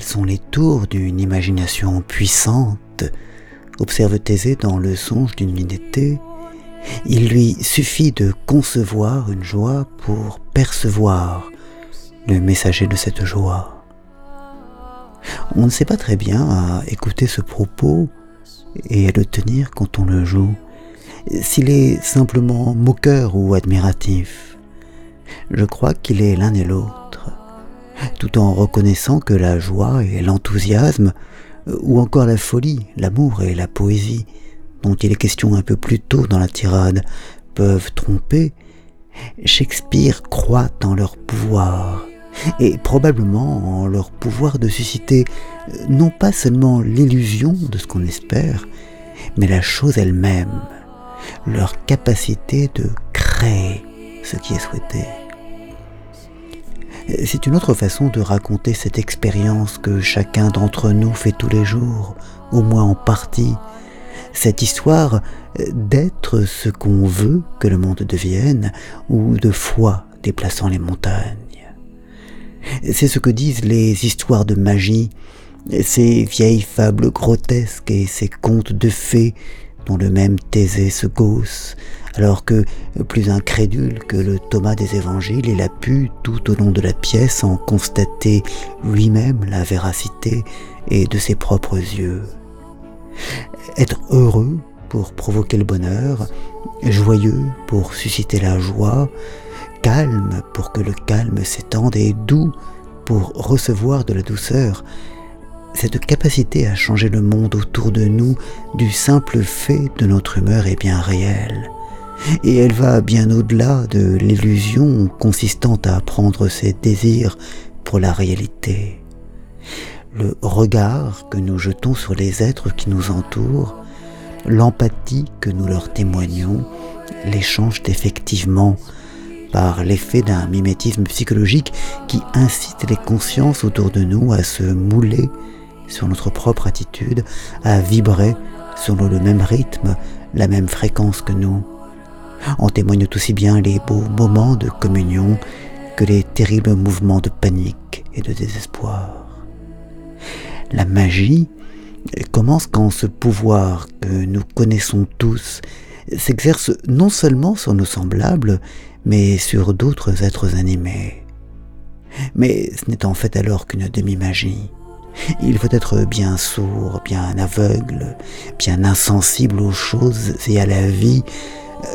sont les tours d'une imagination puissante, observe Thésée dans le songe d'une nuit il lui suffit de concevoir une joie pour percevoir le messager de cette joie. On ne sait pas très bien à écouter ce propos et à le tenir quand on le joue, s'il est simplement moqueur ou admiratif. Je crois qu'il est l'un et l'autre, tout en reconnaissant que la joie et l'enthousiasme, ou encore la folie, l'amour et la poésie, dont il est question un peu plus tôt dans la tirade, peuvent tromper, Shakespeare croit en leur pouvoir, et probablement en leur pouvoir de susciter euh, non pas seulement l'illusion de ce qu'on espère, mais la chose elle-même, leur capacité de créer ce qui est souhaité. C'est une autre façon de raconter cette expérience que chacun d'entre nous fait tous les jours, au moins en partie, cette histoire d'être ce qu'on veut que le monde devienne, ou de foi déplaçant les montagnes. C'est ce que disent les histoires de magie, ces vieilles fables grotesques et ces contes de fées dont le même Thésée se gausse, alors que, plus incrédule que le Thomas des évangiles, il a pu, tout au long de la pièce, en constater lui-même la véracité et de ses propres yeux. Être heureux pour provoquer le bonheur, joyeux pour susciter la joie, calme pour que le calme s'étende et doux pour recevoir de la douceur, cette capacité à changer le monde autour de nous du simple fait de notre humeur est bien réelle. Et elle va bien au-delà de l'illusion consistant à prendre ses désirs pour la réalité. Le regard que nous jetons sur les êtres qui nous entourent, l'empathie que nous leur témoignons, les changent effectivement par l'effet d'un mimétisme psychologique qui incite les consciences autour de nous à se mouler sur notre propre attitude, à vibrer selon le même rythme, la même fréquence que nous. En témoignent aussi bien les beaux moments de communion que les terribles mouvements de panique et de désespoir. La magie commence quand ce pouvoir que nous connaissons tous s'exerce non seulement sur nos semblables, mais sur d'autres êtres animés. Mais ce n'est en fait alors qu'une demi-magie. Il faut être bien sourd, bien aveugle, bien insensible aux choses et à la vie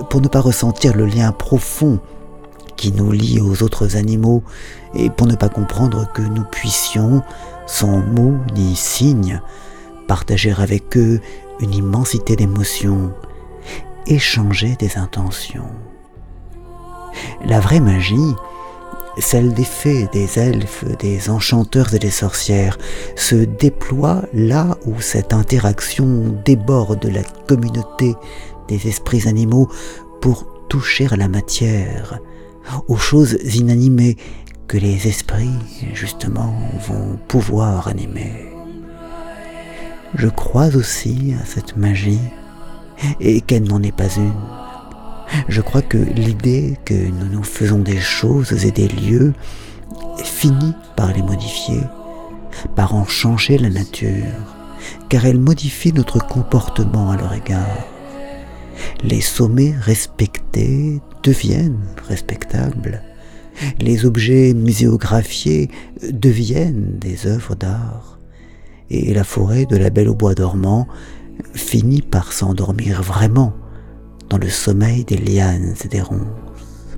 pour ne pas ressentir le lien profond qui nous lie aux autres animaux et pour ne pas comprendre que nous puissions, sans mots ni signes, partager avec eux une immensité d'émotions, échanger des intentions. La vraie magie, celle des fées, des elfes, des enchanteurs et des sorcières, se déploie là où cette interaction déborde la communauté des esprits animaux pour toucher à la matière, aux choses inanimées que les esprits, justement, vont pouvoir animer. Je crois aussi à cette magie, et qu'elle n'en est pas une. Je crois que l'idée que nous nous faisons des choses et des lieux finit par les modifier, par en changer la nature, car elle modifie notre comportement à leur égard. Les sommets respectés deviennent respectables. Les objets muséographiés deviennent des œuvres d'art. Et la forêt de la Belle au Bois dormant finit par s'endormir vraiment dans le sommeil des lianes et des ronces.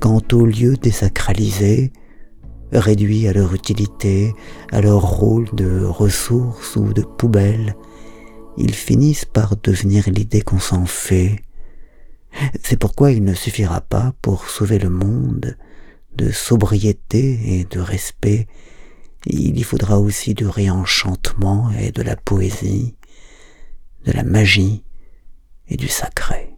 Quant aux lieux désacralisés, réduits à leur utilité, à leur rôle de ressources ou de poubelle, ils finissent par devenir l'idée qu'on s'en fait. C'est pourquoi il ne suffira pas, pour sauver le monde, de sobriété et de respect, il y faudra aussi du réenchantement et de la poésie, de la magie et du sacré.